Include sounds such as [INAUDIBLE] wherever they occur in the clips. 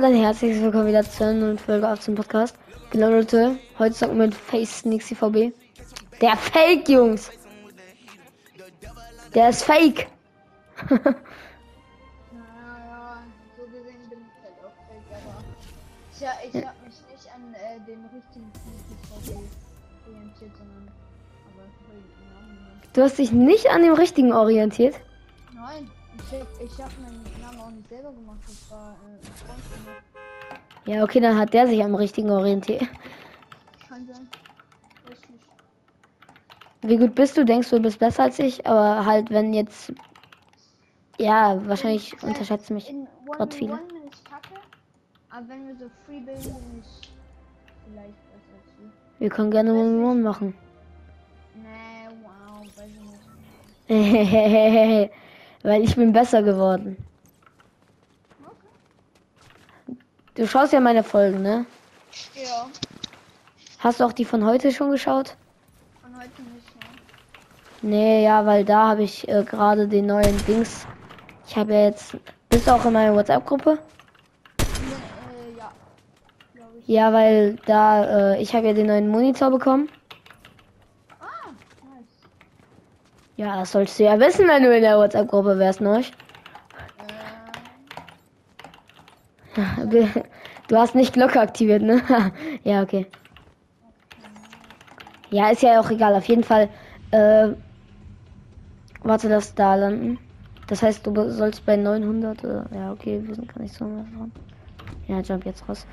damit ein herzliches Willkommen wieder zu einer Folge auf zum Podcast. Genau Leute, heute wir mit Face Nix VB. Der Fake, Jungs! Der ist Fake! [LAUGHS] Ja, ich mich nicht an äh, den richtigen orientiert, sondern aber. Du hast dich nicht an dem richtigen orientiert. Nein, ich, ich hab meinen selber gemacht, das war äh, ein Freund von mir. Ja, okay, dann hat der sich am richtigen orientiert. Kann sein. Richtig. Wie gut bist du? Denkst du, du bist besser als ich? Aber halt, wenn jetzt. Ja, wahrscheinlich heißt, unterschätzen mich In gerade viele. 1 bin ich kacke, aber wenn wir so free bilden, bin ich vielleicht besser als du. Wir können gerne One machen. Nee, wow, weiß ich nicht. [LAUGHS] Weil ich bin besser geworden. Du schaust ja meine Folgen, ne? Ja, Hast du auch die von heute schon geschaut? von heute nicht, ne? Nee, ja, weil da habe ich äh, gerade den neuen Dings. Ich habe ja jetzt. Bist du auch in meiner WhatsApp-Gruppe? Äh, ja. Ja, weil da, äh, ich habe ja den neuen Monitor bekommen. Ah, nice. Ja, das sollst du ja wissen, wenn du in der WhatsApp-Gruppe wärst, ne? Äh, Du hast nicht Glocke aktiviert, ne? [LAUGHS] ja, okay. Ja, ist ja auch egal. Auf jeden Fall, äh, warte, das da landen. Das heißt, du sollst bei 900, äh, ja, okay, wir sind gar nicht so dran. Ja, jump jetzt raus.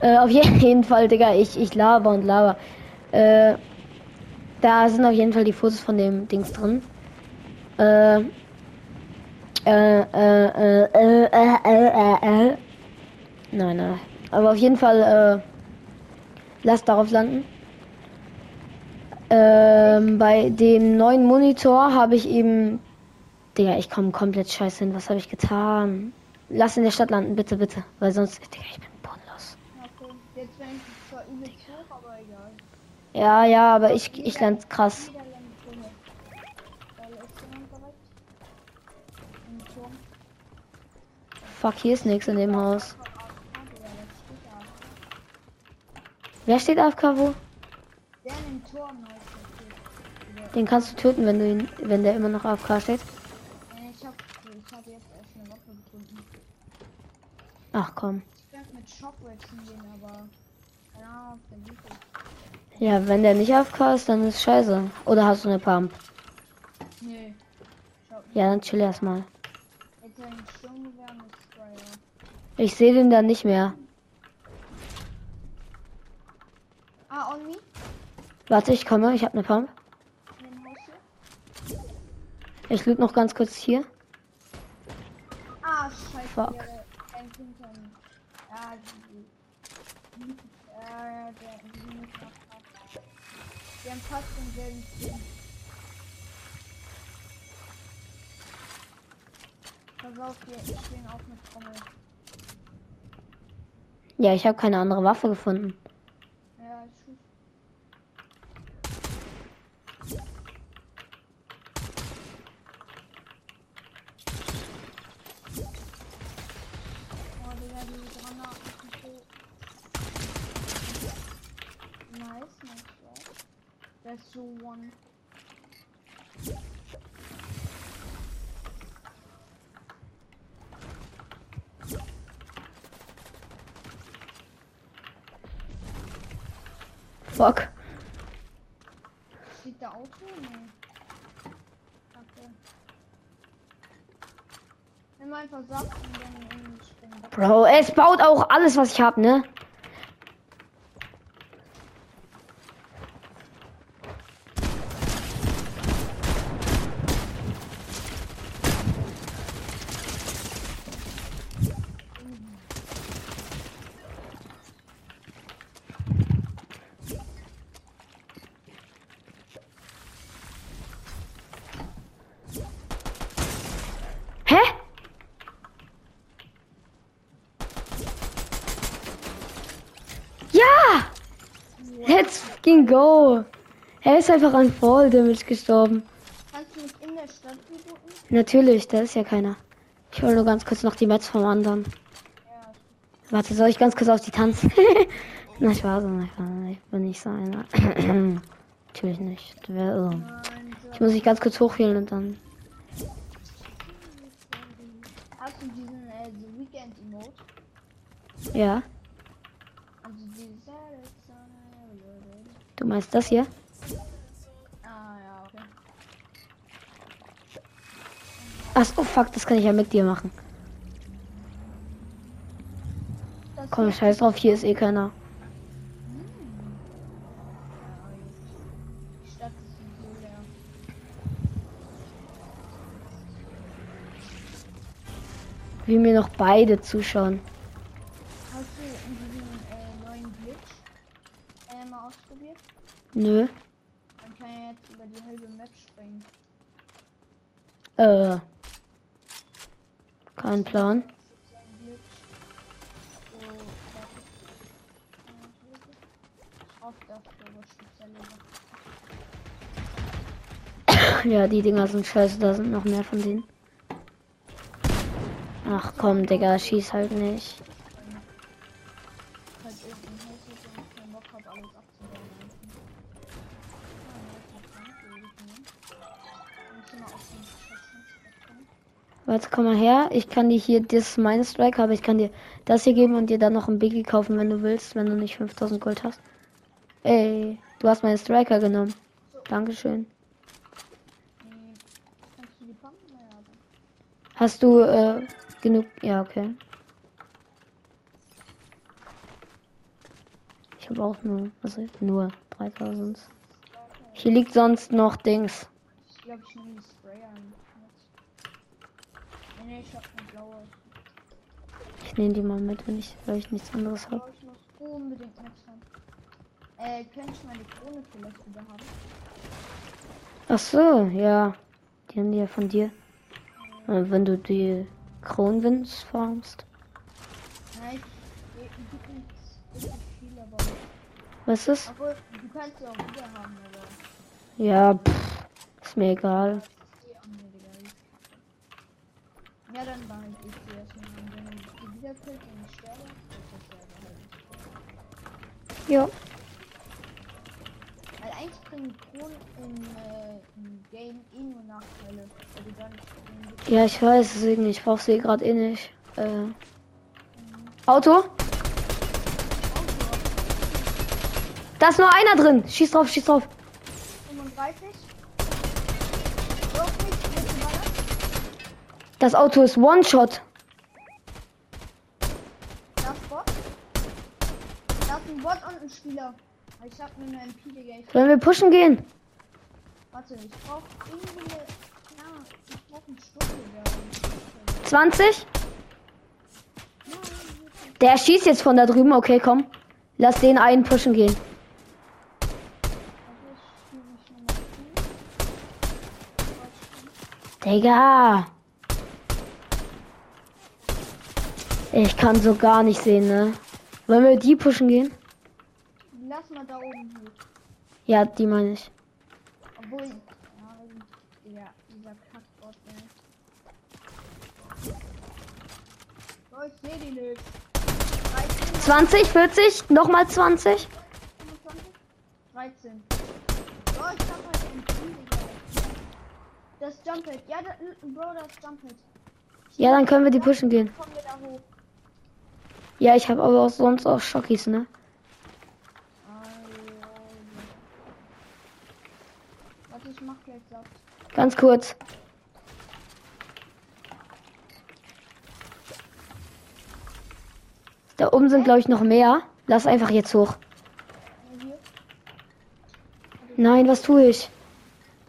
Äh, [LAUGHS] auf jeden Fall, Digga, ich, ich laber und laber. Äh, da sind auf jeden Fall die Fotos von dem Dings drin. Äh, äh, äh, äh, äh, äh, äh, äh. Nein, nein. Aber auf jeden Fall, äh, lass darauf landen. Ähm, bei dem neuen Monitor habe ich eben. Digga, ich komme komplett scheiße hin. Was habe ich getan? Lass in der Stadt landen, bitte, bitte. Weil sonst. Digga, ich bin bodenlos. Ja, ja, aber ich, ich land krass. Fuck, hier ist nichts in dem Haus. Ah, Digga, jetzt steht da. Wer steht AFK wo? Der in dem Turm Den kannst du töten, wenn du ihn, wenn der immer noch AFK steht. Äh, Ich hab, ich hab jetzt erst eine Waffe gefunden. Ach komm. Ich könnte mit Shockwaves hingehen, aber. Keine Ahnung, ob der gut ist. Ja, wenn der nicht AFK ist, dann ist scheiße. Oder hast du eine Pump? Nee. Ja, dann chill erstmal. Ich sehe den dann nicht mehr. Warte, ich komme, ich habe eine Pump. Ich loot noch ganz kurz hier. Ah, scheiße. Fuck. Haben fast. Pass auf, wir auch mit Trommel. Ja, ich habe keine andere Waffe gefunden. Ja, ist gut. Oh, Digga, die Granaten sind so. Nice, nice shot. That's so one. Fuck. Steht da Auto? Nee. Kacke. Nimm einfach Saft und dann springen. Bro, es baut auch alles, was ich habe, ne? Hä? Ja! Let's fucking go! Er ist einfach an Fall Damage gestorben. Kannst du mich in der Stadt rebooten? Natürlich, da ist ja keiner. Ich hol nur ganz kurz noch die Mets vom anderen. Ja. Warte, soll ich ganz kurz auf die tanzen? [LAUGHS] Na, Spaß, na, Spaß. Ich bin nicht so einer. [CLEARS THROAT] Natürlich nicht. Irre. So. Ich muss mich ganz kurz hochheilen und dann. Hast du diesen äh, The Weekend Emote? Ja. Also dieses. Du meinst das hier? Ah ja, okay. Ach oh fuck, das kann ich ja mit dir machen. Das Komm, scheiß drauf, hier ist eh keiner. Wie mir noch beide zuschauen. Hast du diesen äh, neuen Glitch äh, mal ausprobiert? Nö. Man kann ja jetzt über die halbe Map springen. Äh. Kein Plan. Ja, die Dinger sind scheiße, da sind noch mehr von denen. Ach komm, Digga, schieß halt nicht. Warte, komm mal her. Ich kann dir hier, das ist meine Strike, aber ich kann dir das hier geben und dir dann noch ein Biggie kaufen, wenn du willst, wenn du nicht 5000 Gold hast. Ey, du hast meine Striker genommen. Dankeschön. Hast du äh, genug? Ja, okay. Ich habe auch nur, also nur 3000. Hier liegt sonst noch Dings. Ich glaube, ich. Nee, ich hab kein blaues. Ich nehme die mal mit, wenn ich, weil ich nichts anderes habe. Ich muss unbedingt nichts haben. Äh, könnte ich meine Krone vielleicht wieder haben? Ach so, ja. Die haben die ja von dir. Äh, wenn du die Kronwinds farmst. Nein, ich ich- ich viel, aber. Was ist das? Obwohl, du kannst sie auch wieder haben, aber. Ja, pff, ist mir egal. Das ist eh an mir, Digga. Ja, dann behalte ich sie erstmal. Und wenn ich die wieder killt und sterbe, ist das ja behalten. Ja. Weil eigentlich bringen Kronen im, äh, im Game eh nur Nachteile. Du dann Ja, ich weiß, deswegen, ich brauche sie gerade eh nicht. Äh. Auto? Da ist nur einer drin. Schieß drauf, schieß drauf. 35. Auf mich, mit dem Baller. Das Auto ist One-Shot. Da ist Bot. Da ist ein Bot und ein Spieler. Ich hab mir eine MP, Digga. Sollen wir pushen gehen? warte, ich brauch irgendwie. Ja, ich brauch einen Stunde. 20? Der schießt jetzt von da drüben. Okay, komm. Lass den einen pushen gehen. Digga. Ich kann so gar nicht sehen, ne? Wollen wir die pushen gehen? Lass mal da oben hoch. Ja, die meine ich. Obwohl. Ja, dieser Kackbot, ey. Oh, ich seh die nicht. 13, 20, 40, nochmal 20. 25, 13. Oh, ich hab halt Digga. Das Jumphead. Ja, da, Bro, das Jumphead. Ja, dann können wir die pushen gehen. Hoch. Ja, ich habe aber auch sonst auch Schockies, ne? Warte, ich mach gleich Saft. Ganz kurz. Da oben sind, glaube ich, noch mehr. Lass einfach jetzt hoch. Ja. Nein, was tue ich?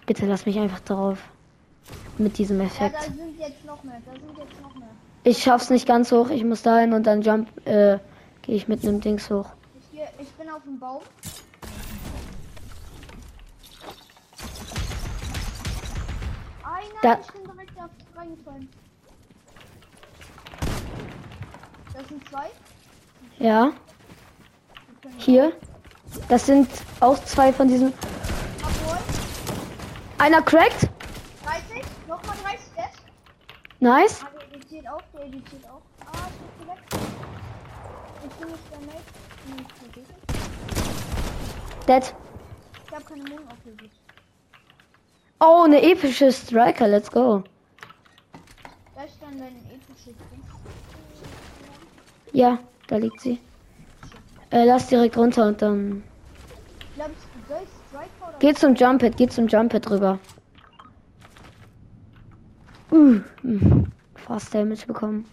Bitte lass mich einfach drauf. Mit diesem Ja, Effekt. da sind jetzt noch mehr. Da sind jetzt noch mehr. Ich schaff's nicht ganz hoch. Ich muss dahin und dann jump, äh, gehe ich mit einem Dings hoch. Ich, geh, ich bin auf dem Baum. Einer, Da- ich bin direkt da reingefallen. Das sind zwei. Ja, hier. Das sind auch zwei von diesen. abholen. Einer cracked. 30. Nochmal 30 jetzt. Nice. Editiert auch. Der editiert auch. Ah, ich bin weg. Bist du nicht der Mate? Bin ich? Dead. Ich hab keine Mond aufgelöst. Oh, eine epische Striker. Let's go. Da ist dann dein episches Ding. Ja, da liegt sie. Äh, lass direkt runter und dann. Ich Striker oder Geh zum Jumpet, geh zum Jumpet rüber. Uh, mm, fast Damage bekommen.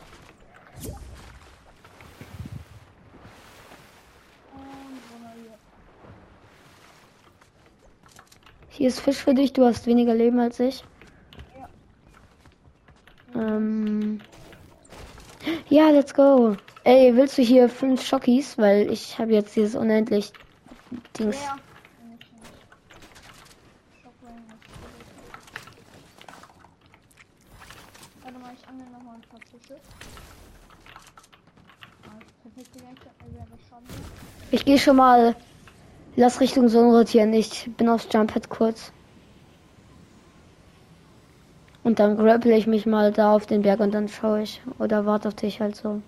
Hier ist Fisch für dich, du hast weniger Leben als ich. Ja. Ähm. Ja, let's go. Ey, willst du hier fünf Schockies? Weil ich habe jetzt dieses unendlich Dings. Ja. Wenn ich schon- Shockwave ist gut. Warte mal, ich angel noch mal ein paar Fische. Ich gehe schon mal. Lass Richtung Sonne rotieren. Ich bin aufs Jumphead kurz. Und dann grapple ich mich mal da auf den Berg und dann schaue ich. Oder warte auf dich halt so.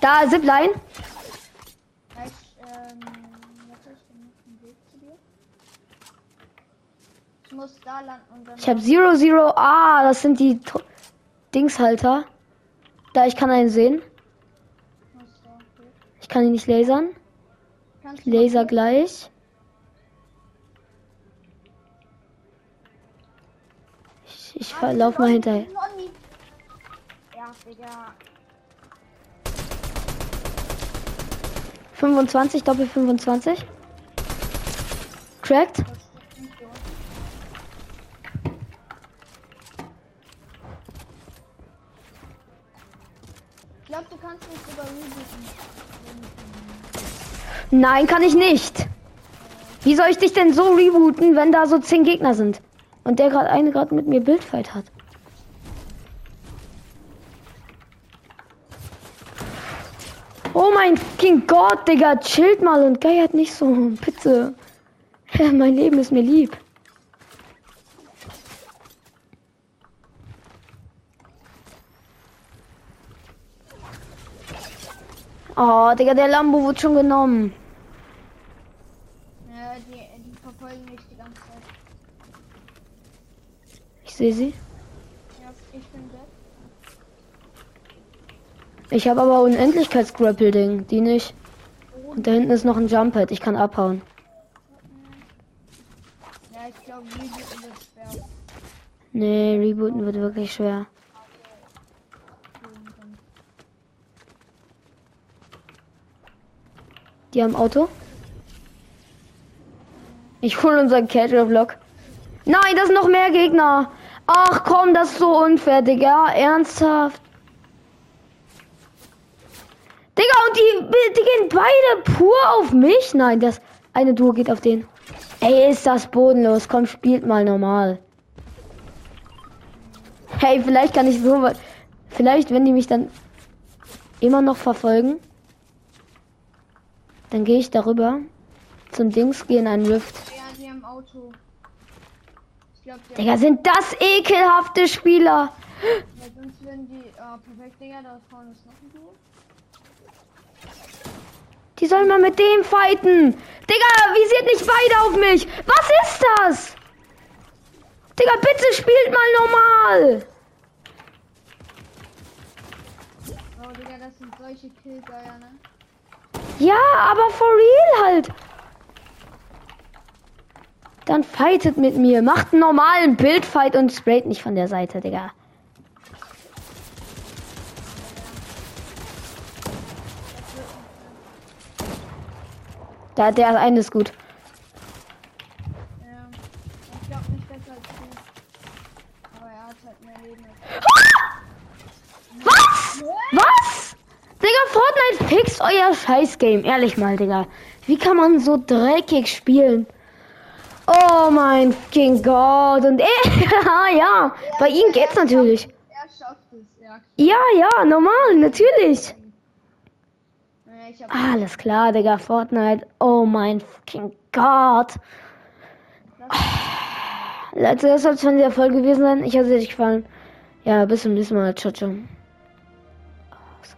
Da, Zipline. Ja, ich, ähm. Warte, ich bin auf dem Weg zu dir. Ich muss da landen und dann. Ich habe Zero Zero. Ah, das sind die To- Dingshalter. Da, ich kann einen sehen. Ich kann ihn nicht lasern. Du Laser gleich. Ich, ich Ah, lauf mal hinterher. Ja, Digga. 25, Doppel 25. Cracked. Kannst mich sogar rebooten. Nein, kann ich nicht. Wie soll ich dich denn so rebooten, wenn da so 10 Gegner sind? Und der gerade eine gerade mit mir Bildfight hat. Oh mein fucking Gott, Digga, chillt mal und geiert nicht so, bitte. mein Leben ist mir lieb. Oh, Digga, der Lambo wird schon genommen. Ja, die, die verfolgen mich die ganze Zeit. Ich sehe sie. Ja, ich bin dead. Ich habe aber Unendlichkeitsgrapple-Ding, die nicht. Und da hinten ist noch ein Jumppad, ich kann abhauen. Ja, ich glaube, rebooten wird schwer. Nee, rebooten wird wirklich schwer. Die haben Auto. Ich hole unseren Casual Block. Nein, das sind noch mehr Gegner. Ach komm, das ist so unfair, Digga. Ernsthaft. Digga, und die, die gehen beide pur auf mich. Nein, das eine Duo geht auf den. Ey, ist das bodenlos. Komm, spielt mal normal. Hey, vielleicht kann ich so. Vielleicht, wenn die mich dann immer noch verfolgen, dann gehe ich darüber zum Dings, gehe in einen Rift. Ja, die haben Auto. Ich glaube, die Digga, sind das ekelhafte Spieler. Weil sonst würden die. Ah, perfekt, Digga, da vorne ist noch ein Duo. Die sollen mal mit dem fighten. Digga, visiert nicht beide auf mich. Was ist das? Digga, bitte spielt mal normal. Oh, Digga, das sind solche Killgeier, ne? Ja, aber for real halt. Dann fightet mit mir. Macht einen normalen Bildfight und sprayt nicht von der Seite, Digga. Da, der eine ist gut. Ja. Ich glaube nicht besser als du. Aber er hat halt mehr Leben als Was? Was? Digga, Fortnite fixt euer Scheiß-Game. Ehrlich mal, Digga. Wie kann man so dreckig spielen? Oh mein fucking Gott. Und er, ja, [LAUGHS] ja. Bei ihm geht's natürlich. Er schafft es, ja. Ja, ja, normal, natürlich. Alles klar, Digga, Fortnite. Oh mein fucking Gott. Leute, das soll es von dieser Folge gewesen sein. Ich hoffe, es hat euch gefallen. Ja, bis zum nächsten Mal. Ciao, ciao.